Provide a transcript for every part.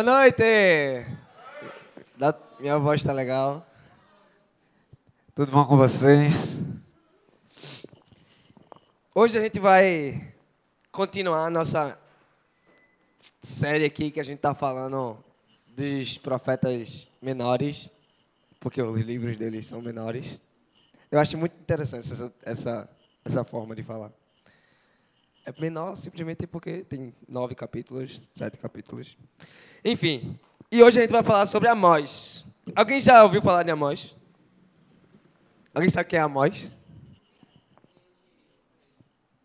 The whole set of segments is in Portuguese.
Boa noite! Da- Minha voz tá legal. Tudo bom com vocês? Hoje a gente vai continuar a nossa série aqui que a gente tá falando dos profetas menores, porque os livros deles são menores. Eu acho muito interessante essa, essa, essa forma de falar. É menor simplesmente porque tem nove capítulos, sete capítulos. Enfim, e hoje a gente vai falar sobre Amós. Alguém já ouviu falar de Amós? Alguém sabe quem é Amós?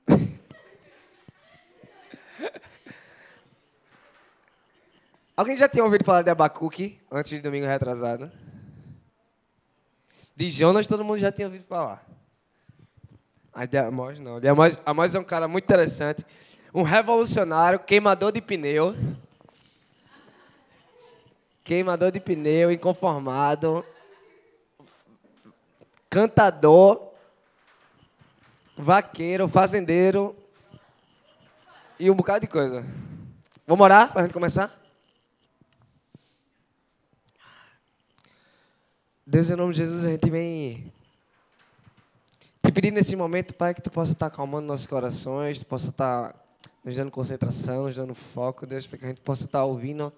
Alguém já tinha ouvido falar de Abacuque antes de domingo retrasado? De Jonas todo mundo já tinha ouvido falar. Mas de não. De Amós, Amós é um cara muito interessante. Um revolucionário, queimador de pneu. Queimador de pneu, inconformado. Cantador. Vaqueiro, fazendeiro. E um bocado de coisa. Vamos orar para a gente começar? Deus, em nome de Jesus, a gente vem pedir nesse momento, Pai, que tu possa estar acalmando nossos corações, tu possa estar nos dando concentração, nos dando foco, Deus, para que a gente possa estar ouvindo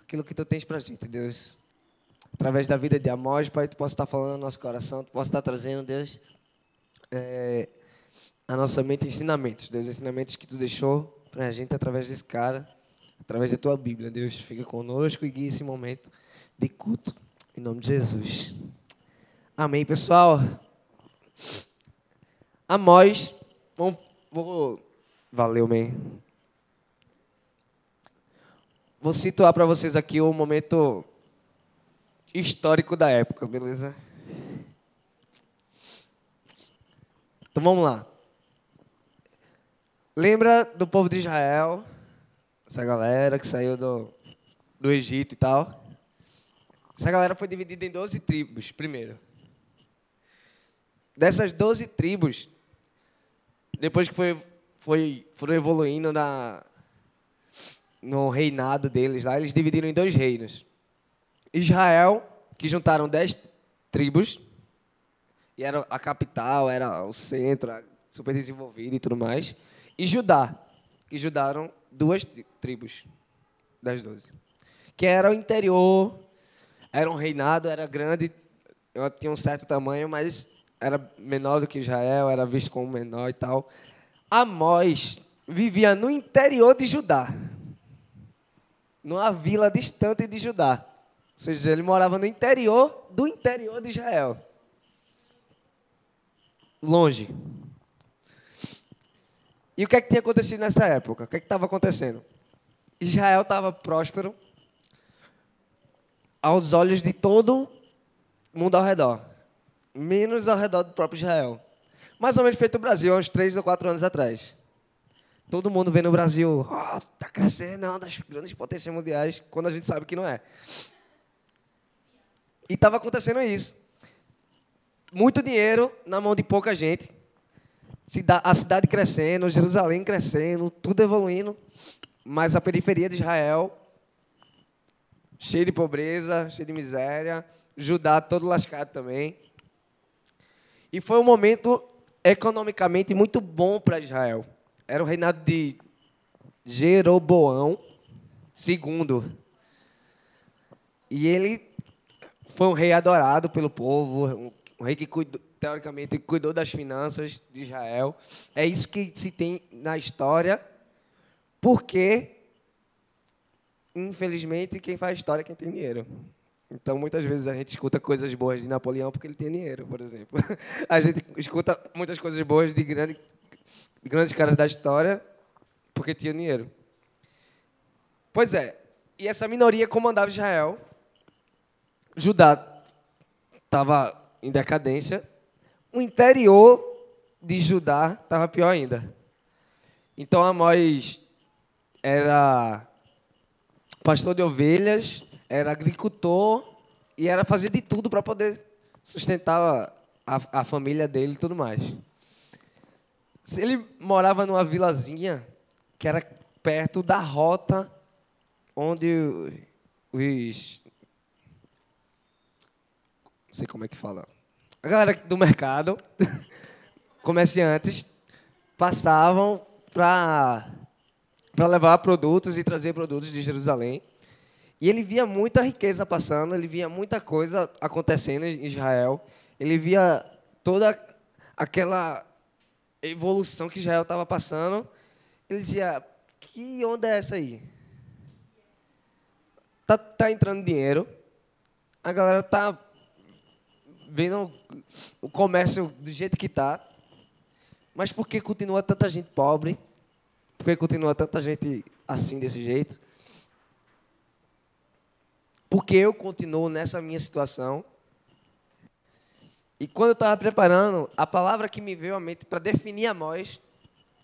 aquilo que tu tens para a gente, Deus. Através da vida de Amós, Pai, tu possa estar falando no nosso coração, tu possa estar trazendo, Deus, é, a nossa mente ensinamentos, Deus, ensinamentos que tu deixou para a gente através desse cara, através da tua Bíblia, Deus. Fica conosco e guia esse momento de culto. Em nome de Jesus. Amém, pessoal. Amós. Vamos, vou, valeu, man. Vou situar para vocês aqui o momento histórico da época, beleza? Então vamos lá. Lembra do povo de Israel? Essa galera que saiu do, do Egito e tal. Essa galera foi dividida em 12 tribos, primeiro. Dessas 12 tribos, depois que foi, foi, foram evoluindo na, no reinado deles lá, eles dividiram em dois reinos. Israel, que juntaram 10 tribos, e era a capital, era o centro, super desenvolvido e tudo mais. E Judá, que juntaram duas tri- tribos das 12. Que era o interior, era um reinado, era grande, tinha um certo tamanho, mas era menor do que Israel, era visto como menor e tal. Amós vivia no interior de Judá, numa vila distante de Judá. Ou seja, ele morava no interior do interior de Israel. Longe. E o que é que tinha acontecido nessa época? O que é que estava acontecendo? Israel estava próspero, aos olhos de todo mundo ao redor, menos ao redor do próprio Israel. Mais ou menos feito o Brasil, há uns três ou quatro anos atrás. Todo mundo vê no Brasil, oh, tá crescendo, é uma das grandes potências mundiais, quando a gente sabe que não é. E estava acontecendo isso. Muito dinheiro na mão de pouca gente. A cidade crescendo, Jerusalém crescendo, tudo evoluindo. Mas a periferia de Israel cheio de pobreza, cheio de miséria, Judá todo lascado também. E foi um momento economicamente muito bom para Israel. Era o reinado de Jeroboão II. E ele foi um rei adorado pelo povo, um, rei que cuidou, teoricamente cuidou das finanças de Israel. É isso que se tem na história, porque infelizmente, quem faz história é quem tem dinheiro. Então, muitas vezes a gente escuta coisas boas de Napoleão porque ele tem dinheiro, por exemplo. A gente escuta muitas coisas boas de, grande, de grandes caras da história porque tinham dinheiro. Pois é, e essa minoria comandava Israel. Judá estava em decadência. O interior de Judá estava pior ainda. Então, Amós era pastor de ovelhas, era agricultor e era fazer de tudo para poder sustentar a, a família dele e tudo mais. Ele morava numa vilazinha que era perto da rota onde os não sei como é que fala. A galera do mercado, comerciantes, passavam para levar produtos e trazer produtos de Jerusalém. E ele via muita riqueza passando, ele via muita coisa acontecendo em Israel. Ele via toda aquela evolução que Israel estava passando. Ele dizia: Que onda é essa aí? Tá, tá entrando dinheiro, a galera tá vendo o comércio do jeito que está, mas por que continua tanta gente pobre? Por que continua tanta gente assim, desse jeito? Porque eu continuo nessa minha situação. E quando eu estava preparando, a palavra que me veio à mente para definir Amós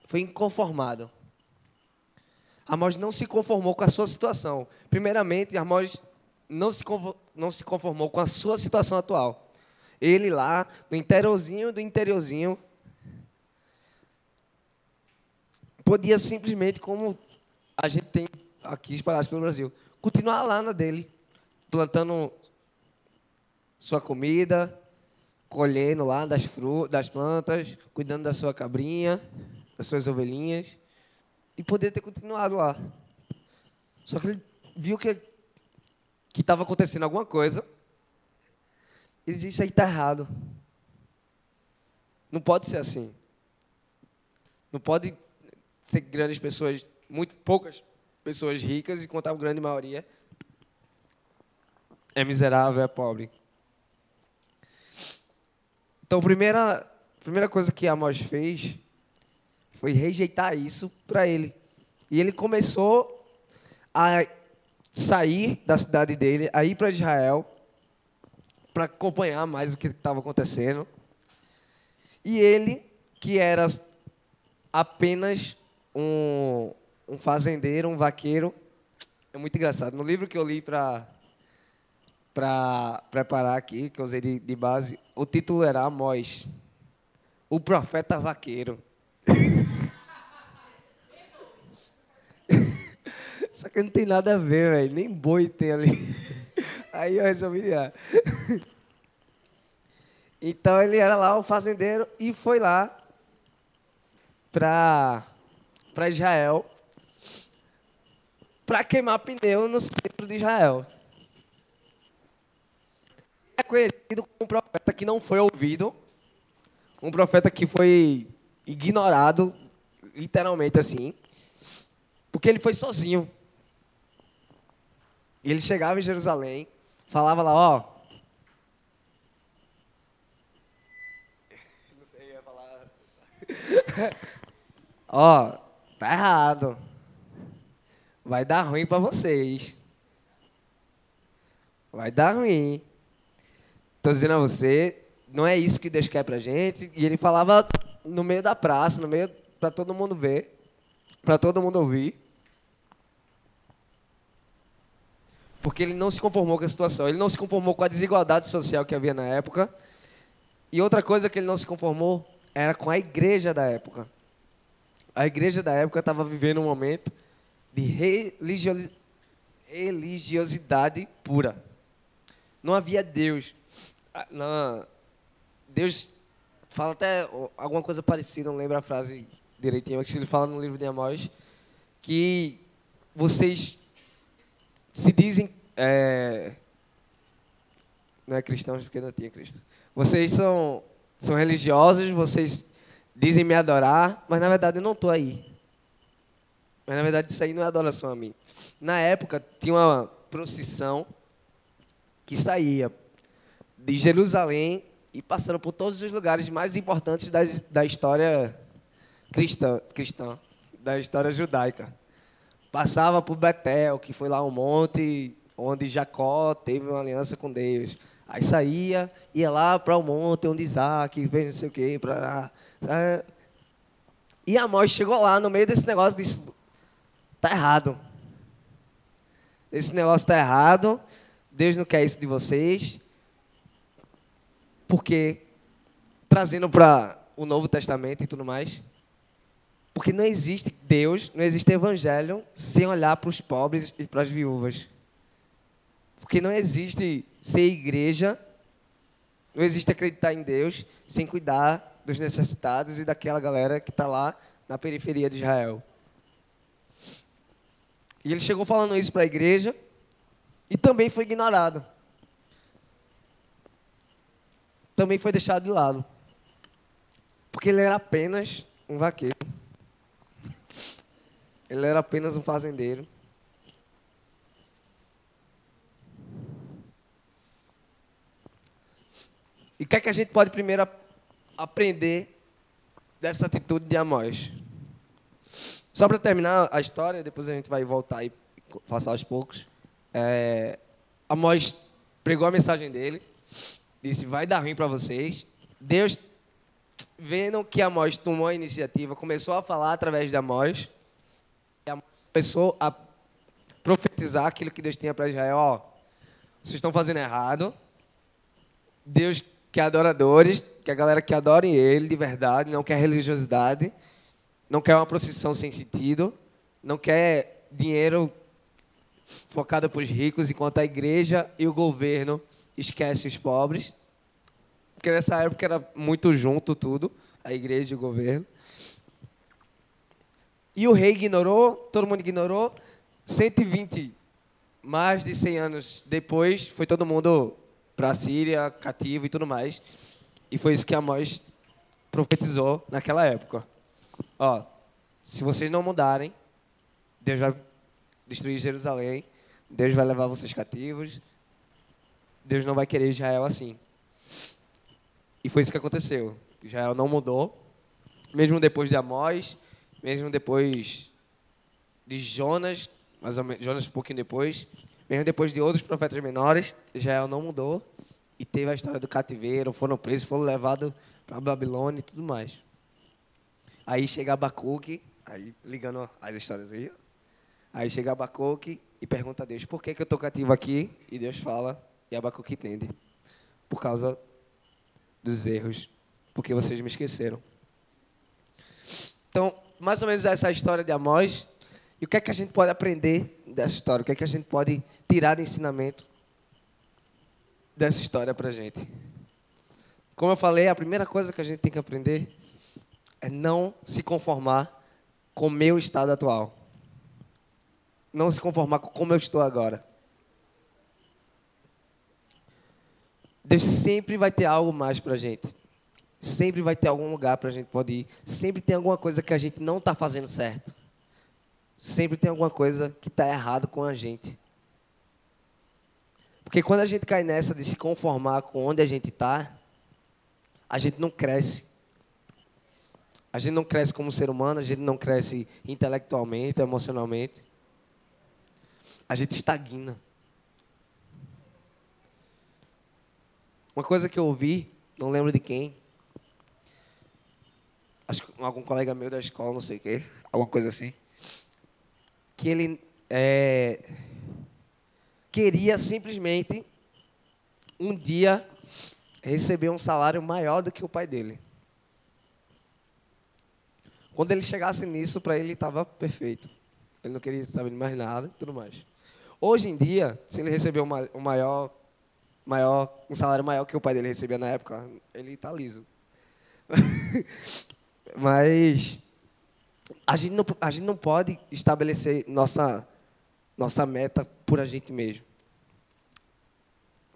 foi inconformado. Amós não se conformou com a sua situação. Primeiramente, Amós não se, não se conformou com a sua situação atual. Ele lá, no interiorzinho do interiorzinho, podia simplesmente, como a gente tem aqui espalhados pelo Brasil, continuar lá na dele, plantando sua comida, colhendo lá das, das plantas, cuidando da sua cabrinha, das suas ovelhinhas, e poder ter continuado lá. Só que ele viu que estava acontecendo alguma coisa ele diz: Isso aí está errado. Não pode ser assim. Não pode ser grandes pessoas, muito poucas pessoas ricas, enquanto a grande maioria é miserável, é pobre. Então, a primeira, primeira coisa que Amós fez foi rejeitar isso para ele. E ele começou a sair da cidade dele, a ir para Israel, para acompanhar mais o que estava acontecendo. E ele, que era apenas um, um fazendeiro, um vaqueiro, é muito engraçado. No livro que eu li para para preparar aqui, que eu usei de, de, base, o título era Amós, o profeta vaqueiro. Só que não tem nada a ver, velho. Nem boi tem ali. Aí eu resolvi tirar. Então ele era lá o fazendeiro e foi lá para Israel para queimar pneu no centro de Israel. É conhecido como um profeta que não foi ouvido, um profeta que foi ignorado, literalmente assim, porque ele foi sozinho. Ele chegava em Jerusalém, falava lá, ó. Não sei, ia falar. ó, tá errado. Vai dar ruim para vocês. Vai dar ruim. Estou dizendo a você, não é isso que Deus quer pra gente. E ele falava no meio da praça, no meio para todo mundo ver, para todo mundo ouvir. porque ele não se conformou com a situação, ele não se conformou com a desigualdade social que havia na época. E outra coisa que ele não se conformou era com a igreja da época. A igreja da época estava vivendo um momento de religiosidade pura. Não havia Deus. Ah, Deus fala até alguma coisa parecida, não lembro a frase direitinho, mas ele fala no livro de Amós que vocês se dizem. É, não é cristãos porque não tinha Cristo. Vocês são, são religiosos, vocês dizem me adorar, mas na verdade eu não estou aí. Mas na verdade isso aí não é adoração a mim. Na época tinha uma procissão que saía de Jerusalém e passando por todos os lugares mais importantes da, da história cristã, cristã, da história judaica. Passava por Betel, que foi lá um monte onde Jacó teve uma aliança com Deus. Aí saía, ia lá para o monte onde Isaac veio não sei o quê, para. E Amós chegou lá no meio desse negócio e disse: Está errado. Esse negócio está errado. Deus não quer isso de vocês. Porque, trazendo para o Novo Testamento e tudo mais, porque não existe Deus, não existe evangelho sem olhar para os pobres e para as viúvas. Porque não existe ser igreja, não existe acreditar em Deus sem cuidar dos necessitados e daquela galera que está lá na periferia de Israel. E ele chegou falando isso para a igreja e também foi ignorado. Também foi deixado de lado. Porque ele era apenas um vaqueiro. Ele era apenas um fazendeiro. E o que é que a gente pode primeiro aprender dessa atitude de Amós? Só para terminar a história, depois a gente vai voltar e passar aos poucos. É, Amós pregou a mensagem dele, disse: vai dar ruim para vocês. Deus, vendo que Amós tomou a iniciativa, começou a falar através de Amós, e começou a profetizar aquilo que Deus tinha para Israel: ó, vocês estão fazendo errado. Deus quer adoradores, que a galera que adore Ele de verdade, não quer religiosidade, não quer uma procissão sem sentido, não quer dinheiro focado para os ricos, enquanto a igreja e o governo esquecem os pobres. Porque nessa época era muito junto tudo, a igreja e o governo. E o rei ignorou, todo mundo ignorou. 120, mais de 100 anos depois, foi todo mundo para a Síria, cativo e tudo mais. E foi isso que Amós profetizou naquela época. Ó, se vocês não mudarem, Deus vai destruir Jerusalém, Deus vai levar vocês cativos, Deus não vai querer Israel assim. E foi isso que aconteceu. Israel não mudou, mesmo depois de Amós, mesmo depois de Jonas, mais menos, Jonas um pouquinho depois, mesmo depois de outros profetas menores, Israel não mudou e teve a história do cativeiro, foram presos, foram levados para Babilônia e tudo mais. Aí chega Abacuque, aí ligando as histórias aí, aí chega Abacuque e pergunta a Deus, por que, que eu estou cativo aqui? E Deus fala, e Abacuque entende, por causa dos erros, porque vocês me esqueceram. Então, mais ou menos essa é a história de Amós, e o que é que a gente pode aprender dessa história? O que é que a gente pode tirar de ensinamento dessa história para a gente? Como eu falei, a primeira coisa que a gente tem que aprender é não se conformar com o meu estado atual. Não se conformar com como eu estou agora. Deus sempre vai ter algo mais para a gente. Sempre vai ter algum lugar para a gente poder ir. Sempre tem alguma coisa que a gente não está fazendo certo sempre tem alguma coisa que está errado com a gente. Porque quando a gente cai nessa de se conformar com onde a gente está, a gente não cresce. A gente não cresce como ser humano, a gente não cresce intelectualmente, emocionalmente. A gente estagna. Uma coisa que eu ouvi, não lembro de quem, acho que algum colega meu da escola, não sei o quê, alguma coisa assim que ele é, queria simplesmente um dia receber um salário maior do que o pai dele. Quando ele chegasse nisso, para ele estava perfeito. Ele não queria saber de mais nada e tudo mais. Hoje em dia, se ele receber um maior, maior, um salário maior que o pai dele recebia na época, ele está liso. Mas a gente não, a gente não pode estabelecer nossa, nossa meta por a gente mesmo.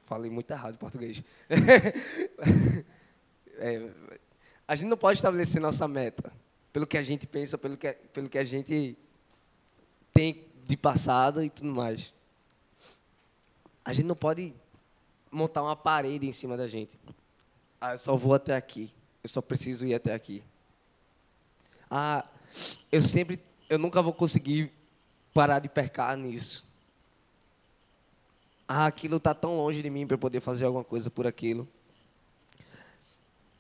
Falei muito errado em português. é, a gente não pode estabelecer nossa meta pelo que a gente pensa, pelo que, pelo que a gente tem de passado e tudo mais. A gente não pode montar uma parede em cima da gente. Ah, eu só vou até aqui. Eu só preciso ir até aqui. Ah, eu sempre, eu nunca vou conseguir parar de percar nisso. Ah, aquilo está tão longe de mim para poder fazer alguma coisa por aquilo.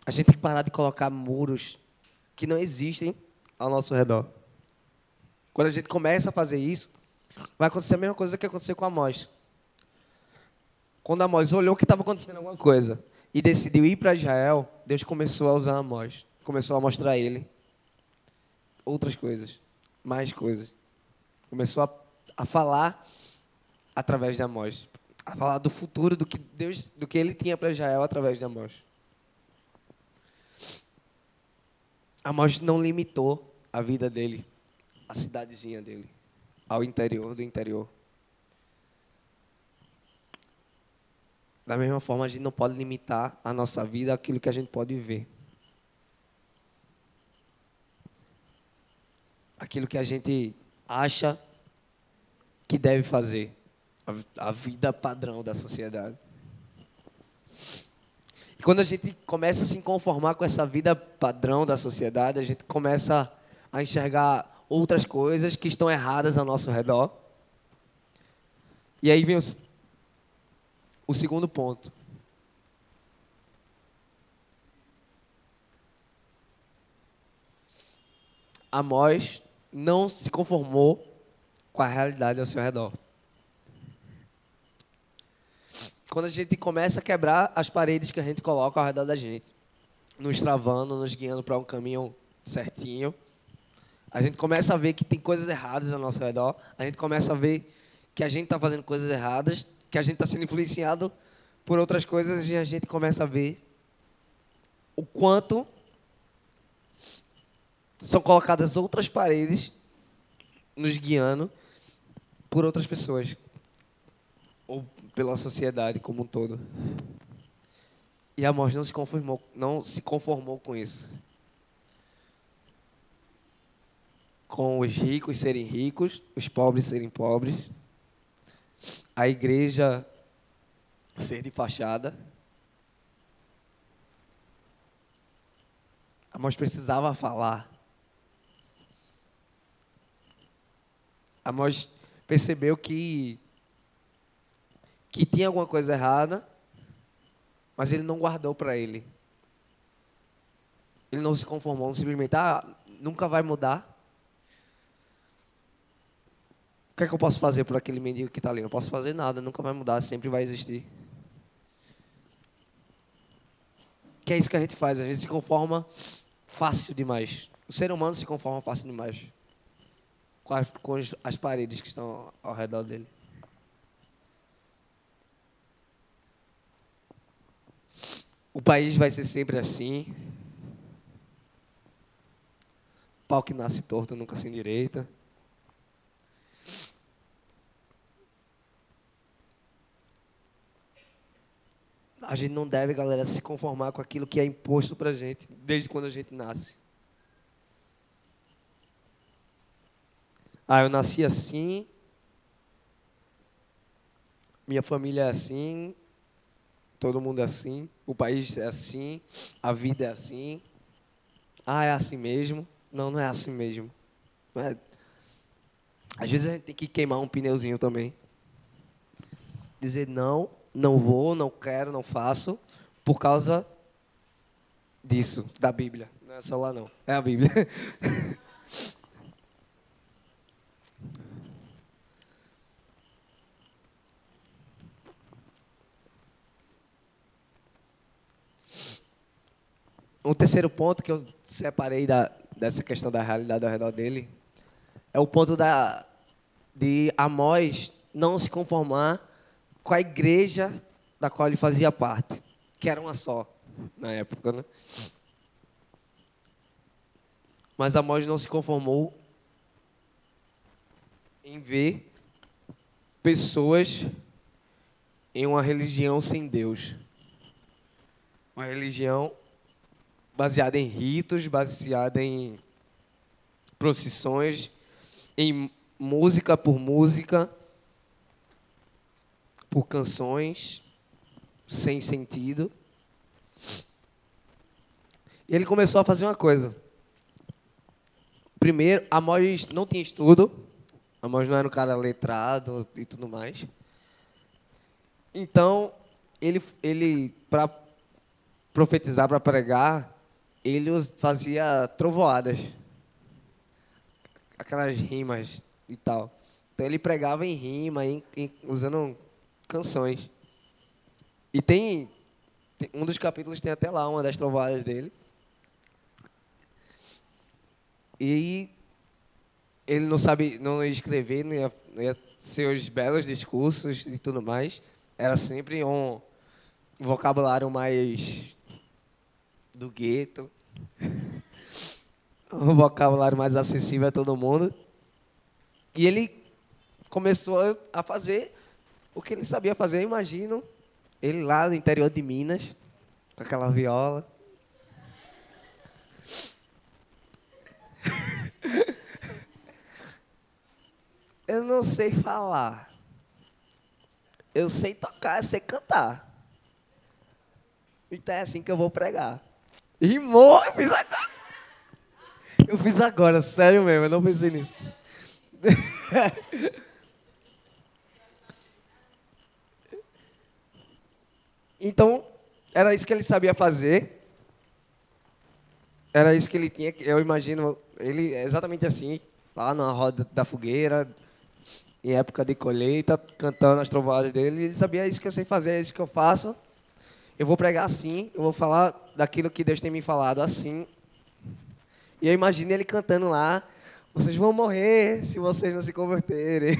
A gente tem que parar de colocar muros que não existem ao nosso redor. Quando a gente começa a fazer isso, vai acontecer a mesma coisa que aconteceu com Amós. Quando Amós olhou que estava acontecendo alguma coisa e decidiu ir para Israel, Deus começou a usar Amós. Começou a mostrar a ele outras coisas, mais coisas. Começou a, a falar através de Amós. a falar do futuro, do que Deus, do que ele tinha para Israel através de Amós. Amós não limitou a vida dele, a cidadezinha dele, ao interior do interior. Da mesma forma, a gente não pode limitar a nossa vida àquilo que a gente pode ver. Aquilo que a gente acha que deve fazer. A, vida padrão da sociedade. E quando a gente começa a se conformar com essa vida padrão da sociedade, a gente começa a enxergar outras coisas que estão erradas ao nosso redor. E aí vem o, o segundo ponto. Amós não se conformou com a realidade ao seu redor. Quando a gente começa a quebrar as paredes que a gente coloca ao redor da gente, nos travando, nos guiando para um caminho certinho, a gente começa a ver que tem coisas erradas ao nosso redor, a gente começa a ver que a gente está fazendo coisas erradas que a gente está sendo influenciado por outras coisas e a gente começa a ver o quanto são colocadas outras paredes nos guiando por outras pessoas ou pela sociedade como um todo. E Amós não se conformou, não se conformou com isso. Com os ricos serem ricos, os pobres serem pobres, a igreja ser de fachada. Amós precisava falar. Amós percebeu que que tinha alguma coisa errada, mas ele não guardou para ele. Ele não se conformou, não simplesmente, ah, nunca vai mudar. O que é que eu posso fazer por aquele mendigo que está ali? Não posso fazer nada, nunca vai mudar, sempre vai existir. Que é isso que a gente faz, a gente se conforma fácil demais. O ser humano se conforma fácil demais com as, com as paredes que estão ao redor dele. O país vai ser sempre assim. Pau que nasce torto nunca se endireita. A gente não deve, galera, se conformar com aquilo que é imposto para a gente desde quando a gente nasce. Ah, eu nasci assim, minha família é assim, todo mundo é assim, o país é assim, a vida é assim. Ah, é assim mesmo? Não, não é assim mesmo. É... Às vezes a gente tem que queimar um pneuzinho também. Dizer não, não vou, não quero, não faço, por causa disso, da Bíblia. Não é só lá não, é a Bíblia. um terceiro ponto que eu separei da, dessa questão da realidade ao redor dele é o ponto da, de Amós não se conformar com a igreja da qual ele fazia parte, que era uma só na época, né? Mas Amós não se conformou em ver pessoas em uma religião sem Deus. Uma religião baseada em ritos, baseada em procissões, em música por música, por canções sem sentido. E ele começou a fazer uma coisa. Primeiro, Amós não tinha estudo. Amós não era um cara letrado e tudo mais. Então, ele, ele para profetizar, para pregar, ele fazia trovoadas. Aquelas rimas e tal. Então ele pregava em rima, em, em, usando canções. E tem, tem, um dos capítulos tem até lá uma das trovadas dele. E ele não sabe, não escrever, não ia, não ia ser os belos discursos e tudo mais. era sempre um vocabulário mais do gueto, um vocabulário mais acessível a todo mundo. E ele começou a fazer o que ele sabia fazer, eu imagino. Ele lá no interior de Minas, com aquela viola. eu não sei falar. Eu sei tocar, eu sei cantar. Então é assim que eu vou pregar. Rimou, eu fiz agora. Eu fiz agora, sério mesmo, eu não pensei nisso. então, era isso que ele sabia fazer. Era isso que ele tinha, eu imagino, ele exatamente assim, lá na roda da fogueira, em época de colheita, cantando as trovadas dele. Ele sabia é isso que eu sei fazer, é isso que eu faço. Eu vou pregar assim, eu vou falar daquilo que Deus tem me falado assim. E eu imagino ele cantando lá: vocês vão morrer se vocês não se converterem.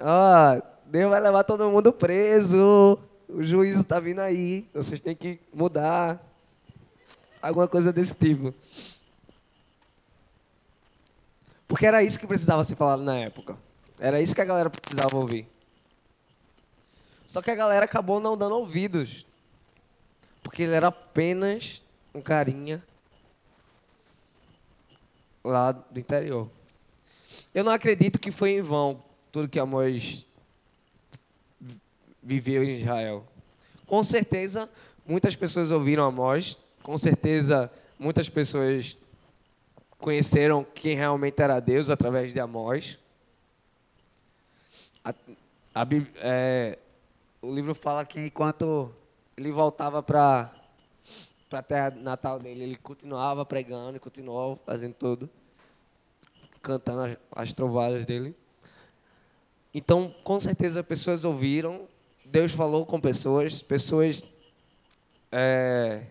Ó, Deus vai levar todo mundo preso. O juízo está vindo aí. Vocês têm que mudar. Alguma coisa desse tipo. Porque era isso que precisava ser falado na época. Era isso que a galera precisava ouvir. Só que a galera acabou não dando ouvidos. Porque ele era apenas um carinha lá do interior. Eu não acredito que foi em vão tudo que Amós viveu em Israel. Com certeza, muitas pessoas ouviram Amós. Com certeza, muitas pessoas conheceram quem realmente era Deus através de Amós. A, a, é, o livro fala que enquanto ele voltava para a terra natal dele, ele continuava pregando e continuou fazendo tudo, cantando as, as trovadas dele. Então, com certeza, pessoas ouviram, Deus falou com pessoas, pessoas é,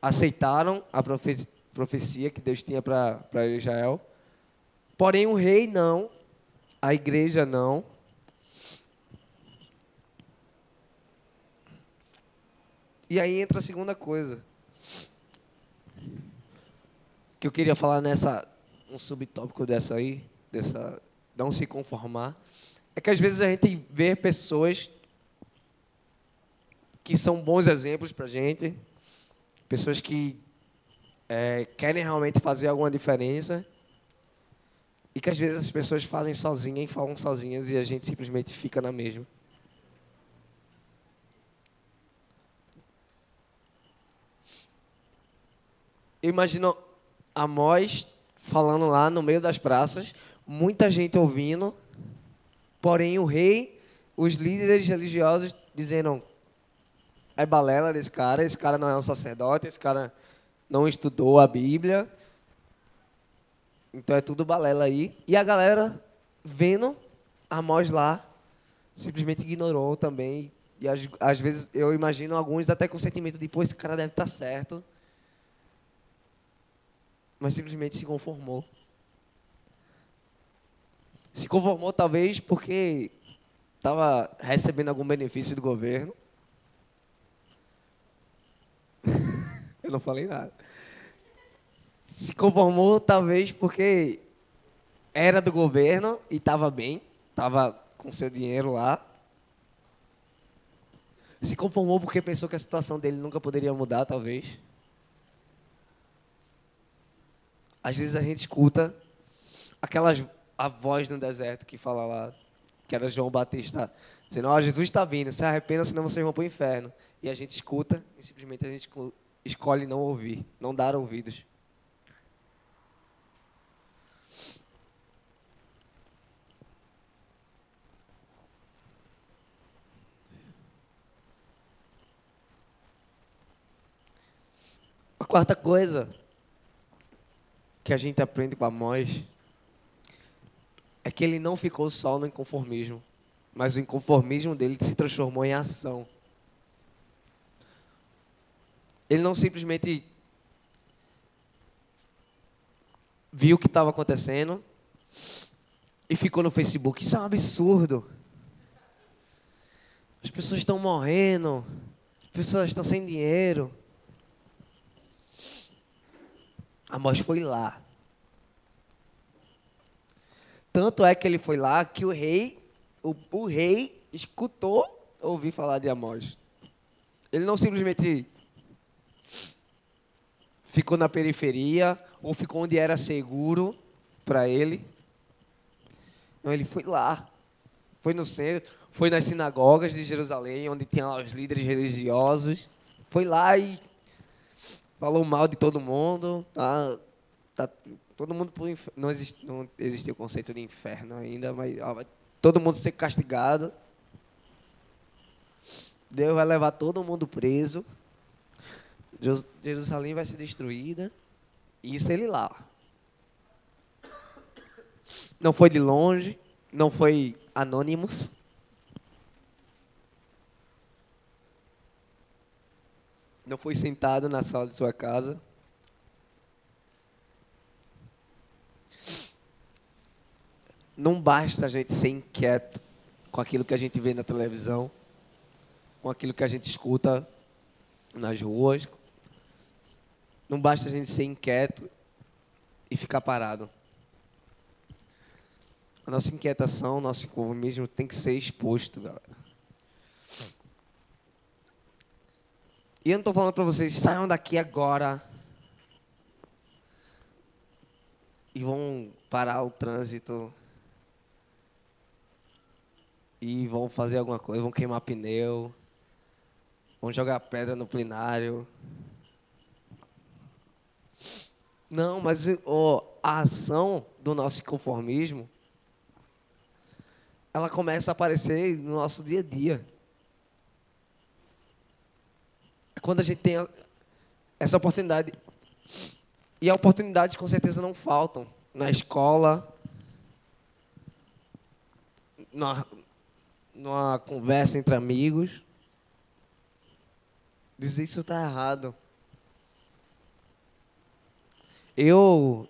aceitaram a profecia profecia que Deus tinha para Israel. Porém, o rei não, a igreja não. E aí entra a segunda coisa que eu queria falar nessa um subtópico dessa aí, dessa não se conformar, é que às vezes a gente vê pessoas que são bons exemplos para gente, pessoas que é, querem realmente fazer alguma diferença e que às vezes as pessoas fazem sozinhas e falam sozinhas e a gente simplesmente fica na mesma. Eu imagino Amós falando lá no meio das praças, muita gente ouvindo, porém o rei, os líderes religiosos dizendo: é balela desse cara, esse cara não é um sacerdote, esse cara não estudou a Bíblia. Então é tudo balela aí. E a galera vendo Amós lá, simplesmente ignorou também. E às, às vezes eu imagino alguns até com o sentimento de, pô, esse cara deve estar tá certo. Mas simplesmente se conformou. Se conformou talvez porque estava recebendo algum benefício do governo. Eu não falei nada. Se conformou, talvez, porque era do governo e estava bem, estava com seu dinheiro lá. Se conformou porque pensou que a situação dele nunca poderia mudar, talvez. Às vezes a gente escuta aquelas a voz no deserto que fala lá, que era João Batista, dizendo: Ó, oh, Jesus está vindo, se arrependa, senão vocês vão para o inferno. E a gente escuta e simplesmente a gente escolhe não ouvir, não dar ouvidos. A quarta coisa que a gente aprende com Amós é que ele não ficou só no inconformismo, mas o inconformismo dele se transformou em ação. Ele não simplesmente viu o que estava acontecendo, E ficou no Facebook. Isso é um absurdo. As pessoas estão morrendo. As pessoas estão sem dinheiro. Amós foi lá. Tanto é que ele foi lá que o rei, o, o rei escutou ouvir falar de Amós. Ele não simplesmente ficou na periferia ou ficou onde era seguro para ele. Não, ele foi lá. Foi no centro, foi nas sinagogas de Jerusalém, onde tinha os líderes religiosos. Foi lá e falou mal de todo mundo. Tá, tá todo mundo não existe não existe o conceito de inferno ainda, mas ó, todo mundo ser castigado. Deus vai levar todo mundo preso. Jerusalém vai ser destruída. Isso ele lá. Não foi de longe, não foi anônimos. Não foi sentado na sala de sua casa. Não basta a gente ser inquieto com aquilo que a gente vê na televisão, com aquilo que a gente escuta nas ruas. Não basta a gente ser inquieto e ficar parado. A nossa inquietação, o nosso conformismo tem que ser exposto, galera. E eu não estou falando para vocês, saiam daqui agora e vão parar o trânsito e vão fazer alguma coisa, vão queimar pneu, vão jogar pedra no plenário. Não, mas oh, a ação do nosso conformismo ela começa a aparecer no nosso dia a dia. É quando a gente tem essa oportunidade. E oportunidades com certeza não faltam. Na escola, na, numa conversa entre amigos. Dizer isso está errado. Eu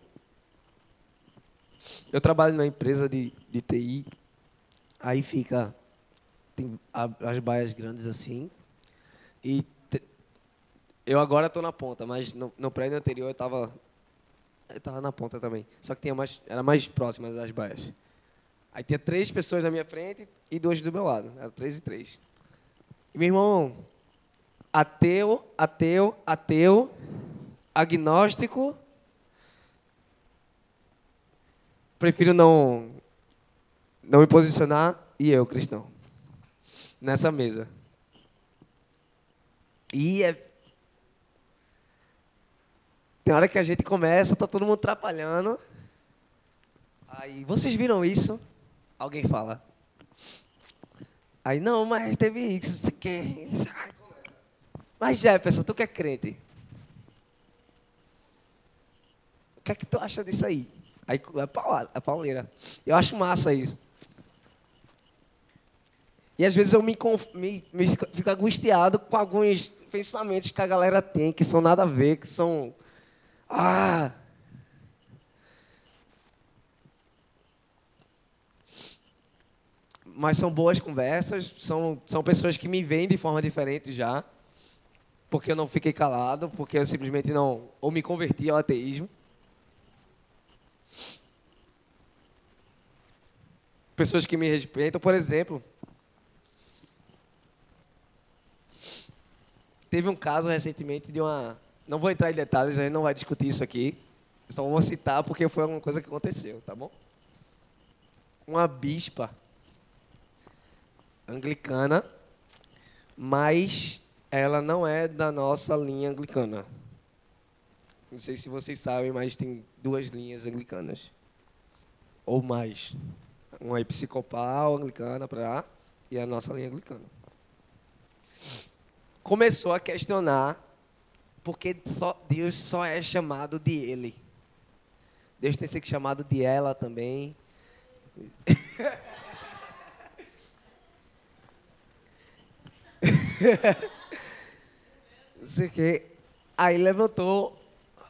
eu trabalho numa empresa de, de TI Aí fica tem as baias grandes assim. E te, eu agora estou na ponta, mas no, no prédio anterior eu estava eu tava na ponta também. Só que tinha mais, era mais próxima das baias. Aí tinha três pessoas na minha frente e duas do meu lado. Era três e três. E meu irmão, ateu, ateu, ateu, agnóstico. Prefiro não não me posicionar e eu, cristão, nessa mesa. E é... tem hora que a gente começa, tá todo mundo atrapalhando. Aí, vocês viram isso? Alguém fala. Aí, não, mas teve isso, você quer. Mas Jefferson, tu que é crente. O que é que tu acha disso aí? Aí é, é pauleira. Eu acho massa isso. E às vezes eu me, me, me fico angustiado com alguns pensamentos que a galera tem, que são nada a ver, que são. Ah! Mas são boas conversas, são, são pessoas que me veem de forma diferente já, porque eu não fiquei calado, porque eu simplesmente não. ou me converti ao ateísmo. Pessoas que me respeitam, por exemplo. Teve um caso recentemente de uma. Não vou entrar em detalhes, a gente não vai discutir isso aqui. Só vou citar porque foi alguma coisa que aconteceu, tá bom? Uma bispa anglicana, mas ela não é da nossa linha anglicana. Não sei se vocês sabem, mas tem duas linhas anglicanas. Ou mais. Uma episcopal anglicana para e a nossa linha anglicana começou a questionar porque só, Deus só é chamado de Ele. Deus tem que ser chamado de ela também. Sei que. Aí levantou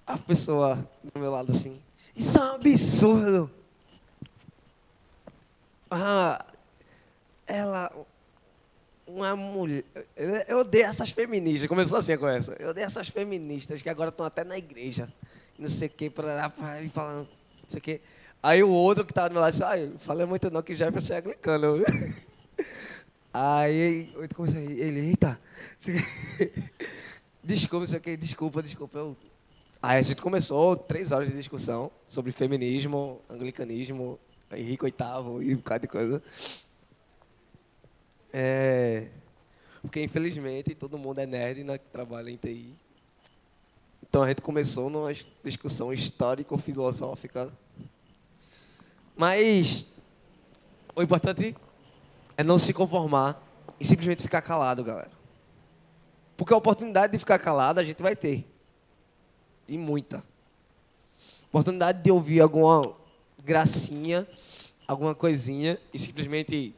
a pessoa do meu lado assim. Isso é um absurdo. Ah, ela. Uma mulher. Eu odeio essas feministas. Começou assim a conversa. Eu odeio essas feministas que agora estão até na igreja. Não sei o que, para falando. Não sei o que. Aí o outro que estava do meu lado disse: Ai, falei muito não que Jefferson é anglicano. Aí eu comecei, ele, eita. Desculpa, sei o que, desculpa, desculpa. Eu... Aí a gente começou três horas de discussão sobre feminismo, anglicanismo, Henrique VIII e um bocado de coisa. É, porque, infelizmente, todo mundo é nerd né, que trabalha em TI. Então, a gente começou numa discussão histórico-filosófica. Mas, o importante é não se conformar e simplesmente ficar calado, galera. Porque a oportunidade de ficar calado a gente vai ter. E muita. Oportunidade de ouvir alguma gracinha, alguma coisinha e simplesmente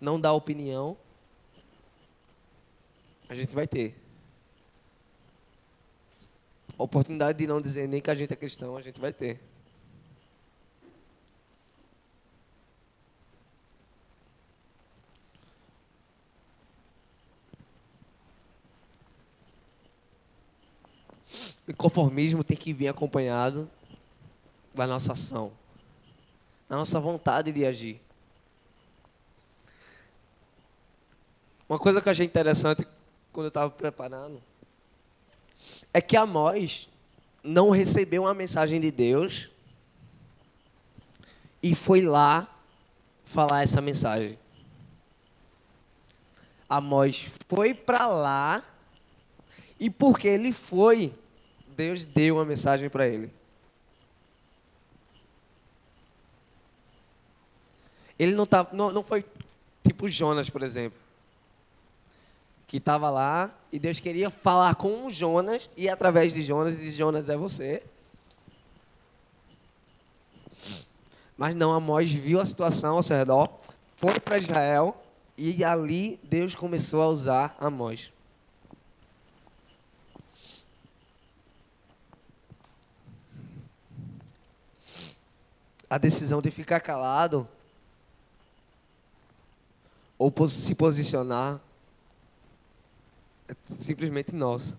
não dar opinião, a gente vai ter. A oportunidade de não dizer nem que a gente é cristão, a gente vai ter. O conformismo tem que vir acompanhado da nossa ação, da nossa vontade de agir. Uma coisa que eu achei interessante quando eu estava preparando é que Amós não recebeu uma mensagem de Deus e foi lá falar essa mensagem. Amós foi para lá e porque ele foi, Deus deu uma mensagem para ele. Ele não, tá, não, não foi tipo Jonas, por exemplo que estava lá e Deus queria falar com Jonas e através de Jonas, e Jonas é você. Mas não, Amós viu a situação ao seu redor, foi para Israel e ali Deus começou a usar Amós. A decisão de ficar calado ou se posicionar é simplesmente nossa.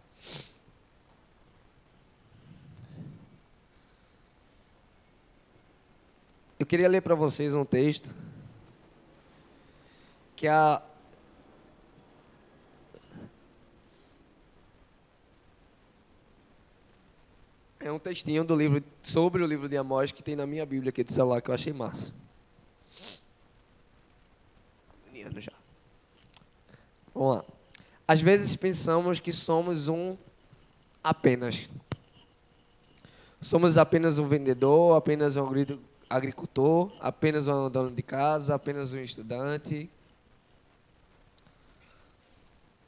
Eu queria ler para vocês um texto que a É um textinho do livro sobre o livro de Amós que tem na minha Bíblia aqui do celular que eu achei massa. Já. Vamos lá. Às vezes pensamos que somos um apenas. Somos apenas um vendedor, apenas um agricultor, apenas um dono de casa, apenas um estudante.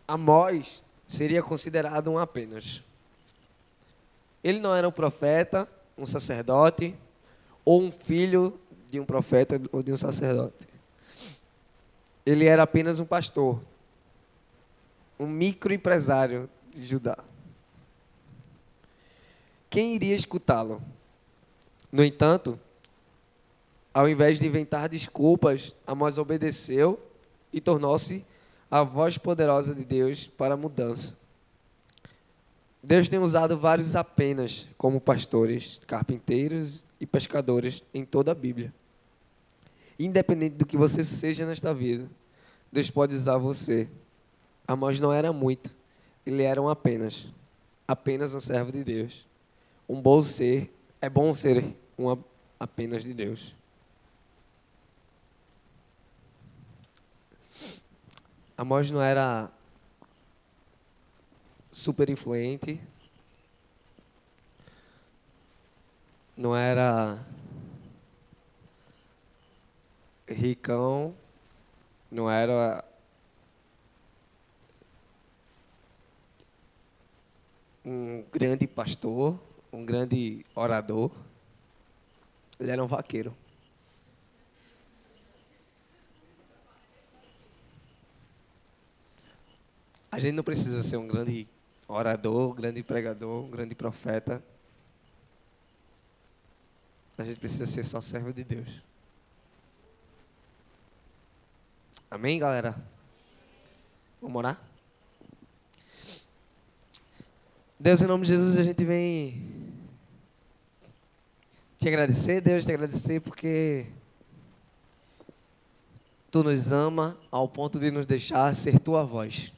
Amós seria considerado um apenas. Ele não era um profeta, um sacerdote, ou um filho de um profeta ou de um sacerdote. Ele era apenas um pastor um microempresário de Judá. Quem iria escutá-lo? No entanto, ao invés de inventar desculpas, Amós obedeceu e tornou-se a voz poderosa de Deus para a mudança. Deus tem usado vários apenas como pastores, carpinteiros e pescadores em toda a Bíblia. Independente do que você seja nesta vida, Deus pode usar você Amós não era muito, ele era um apenas, apenas um servo de Deus. Um bom ser, é bom ser um apenas de Deus. Amós não era super influente, não era ricão, não era um grande pastor, um grande orador. Ele era um vaqueiro. A gente não precisa ser um grande orador, um grande pregador, um grande profeta. A gente precisa ser só servo de Deus. Amém, galera? Vamos orar? Deus, em nome de Jesus, a gente vem te agradecer, Deus, te agradecer porque tu nos ama ao ponto de nos deixar ser tua voz.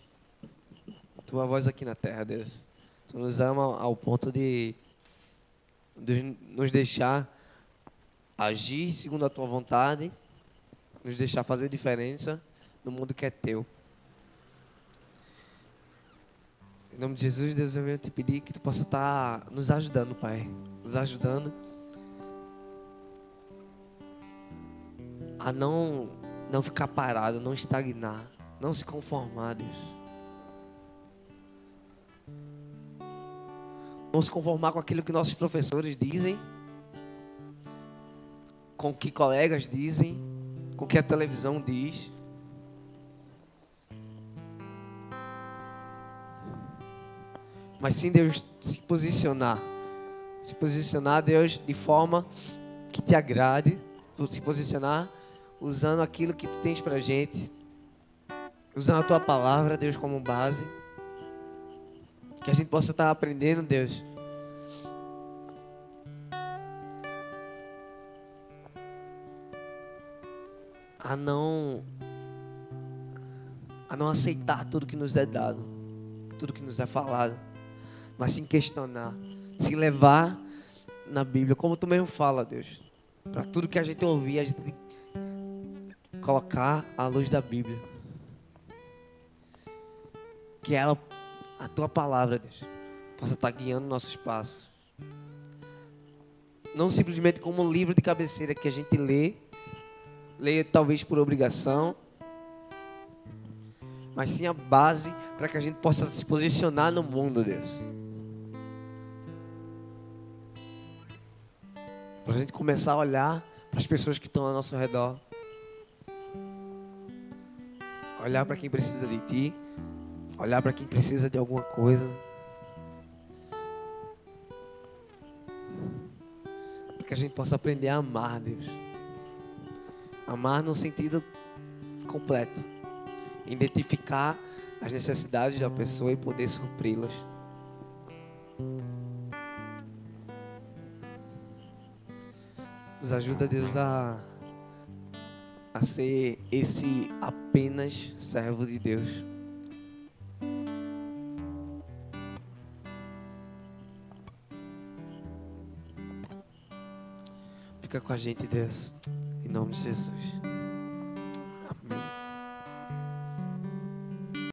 Tua voz aqui na terra, Deus. Tu nos ama ao ponto de, de nos deixar agir segundo a tua vontade nos deixar fazer diferença no mundo que é teu. Em nome de Jesus, Deus, eu venho te pedir que tu possa estar nos ajudando, Pai. Nos ajudando a não, não ficar parado, não estagnar, não se conformar, Deus. Não se conformar com aquilo que nossos professores dizem, com o que colegas dizem, com o que a televisão diz. Mas sim, Deus, se posicionar. Se posicionar, Deus, de forma que te agrade. Se posicionar usando aquilo que tu tens pra gente. Usando a tua palavra, Deus, como base. Que a gente possa estar aprendendo, Deus, a não a não aceitar tudo que nos é dado, tudo que nos é falado, mas sim questionar, se levar na Bíblia, como tu mesmo fala, Deus, para tudo que a gente ouvir, a gente colocar a luz da Bíblia, que ela, a tua palavra, Deus, possa estar guiando nossos passos, não simplesmente como um livro de cabeceira que a gente lê leia talvez por obrigação, mas sim a base para que a gente possa se posicionar no mundo, Deus. Para a gente começar a olhar para as pessoas que estão ao nosso redor. Olhar para quem precisa de Ti. Olhar para quem precisa de alguma coisa. Que a gente possa aprender a amar, Deus. Amar no sentido completo. Identificar as necessidades da pessoa e poder supri-las. Nos ajuda, Deus, a, a ser esse apenas servo de Deus. Fica com a gente, Deus. Nome de Jesus.